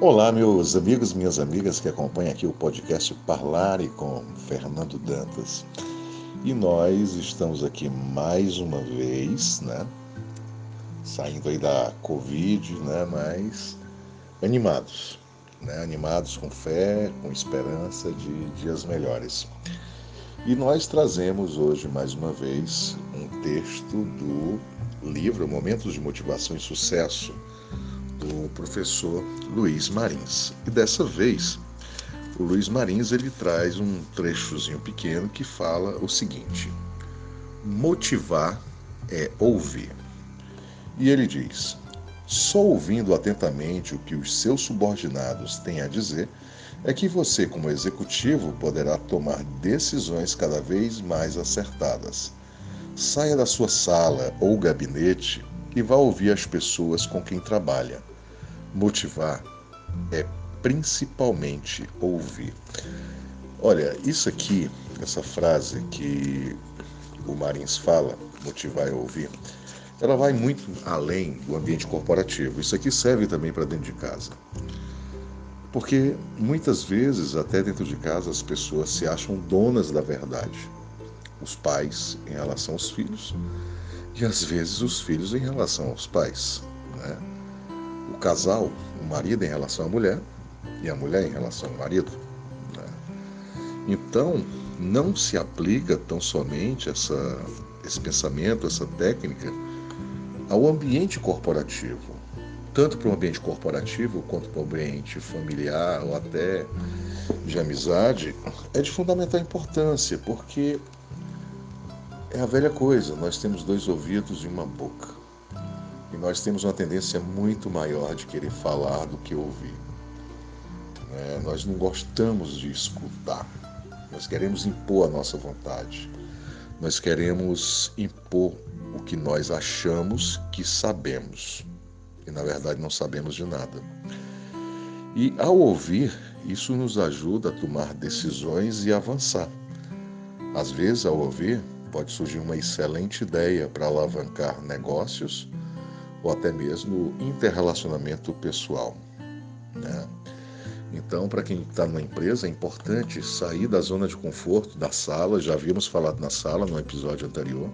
Olá, meus amigos minhas amigas que acompanham aqui o podcast Parlare com Fernando Dantas. E nós estamos aqui mais uma vez, né? Saindo aí da Covid, né? Mas animados, né? Animados com fé, com esperança de dias melhores. E nós trazemos hoje mais uma vez um texto do livro Momentos de Motivação e Sucesso do professor Luiz Marins. E dessa vez, o Luiz Marins ele traz um trechozinho pequeno que fala o seguinte: motivar é ouvir. E ele diz: só ouvindo atentamente o que os seus subordinados têm a dizer é que você, como executivo, poderá tomar decisões cada vez mais acertadas. Saia da sua sala ou gabinete e vá ouvir as pessoas com quem trabalha. Motivar é principalmente ouvir. Olha, isso aqui, essa frase que o Marins fala, motivar é ouvir, ela vai muito além do ambiente corporativo. Isso aqui serve também para dentro de casa. Porque muitas vezes, até dentro de casa, as pessoas se acham donas da verdade. Os pais em relação aos filhos e às vezes os filhos em relação aos pais. Né? O casal, o marido em relação à mulher e a mulher em relação ao marido. Né? Então, não se aplica tão somente essa, esse pensamento, essa técnica ao ambiente corporativo, tanto para o ambiente corporativo quanto para o ambiente familiar ou até de amizade, é de fundamental importância, porque é a velha coisa, nós temos dois ouvidos e uma boca. E nós temos uma tendência muito maior de querer falar do que ouvir. É, nós não gostamos de escutar, nós queremos impor a nossa vontade, nós queremos impor o que nós achamos que sabemos, e na verdade não sabemos de nada. E ao ouvir, isso nos ajuda a tomar decisões e avançar. Às vezes, ao ouvir, pode surgir uma excelente ideia para alavancar negócios ou até mesmo interrelacionamento pessoal. Né? Então, para quem está numa empresa, é importante sair da zona de conforto, da sala, já havíamos falado na sala no episódio anterior,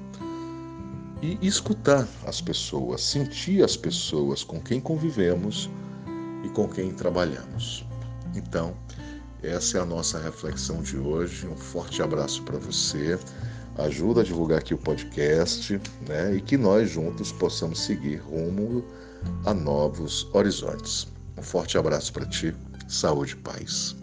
e escutar as pessoas, sentir as pessoas com quem convivemos e com quem trabalhamos. Então, essa é a nossa reflexão de hoje. Um forte abraço para você ajuda a divulgar aqui o podcast, né? E que nós juntos possamos seguir rumo a novos horizontes. Um forte abraço para ti, saúde e paz.